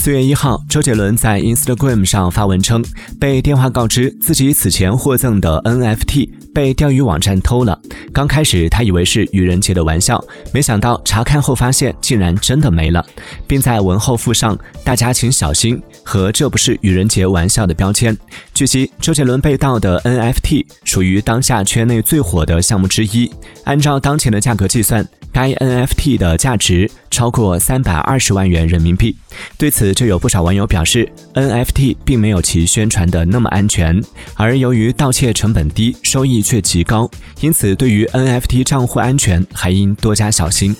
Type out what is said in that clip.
四月一号，周杰伦在 Instagram 上发文称，被电话告知自己此前获赠的 NFT 被钓鱼网站偷了。刚开始他以为是愚人节的玩笑，没想到查看后发现竟然真的没了，并在文后附上“大家请小心”和“这不是愚人节玩笑”的标签。据悉，周杰伦被盗的 NFT 属于当下圈内最火的项目之一，按照当前的价格计算。该 NFT 的价值超过三百二十万元人民币。对此，就有不少网友表示，NFT 并没有其宣传的那么安全，而由于盗窃成本低，收益却极高，因此对于 NFT 账户安全还应多加小心。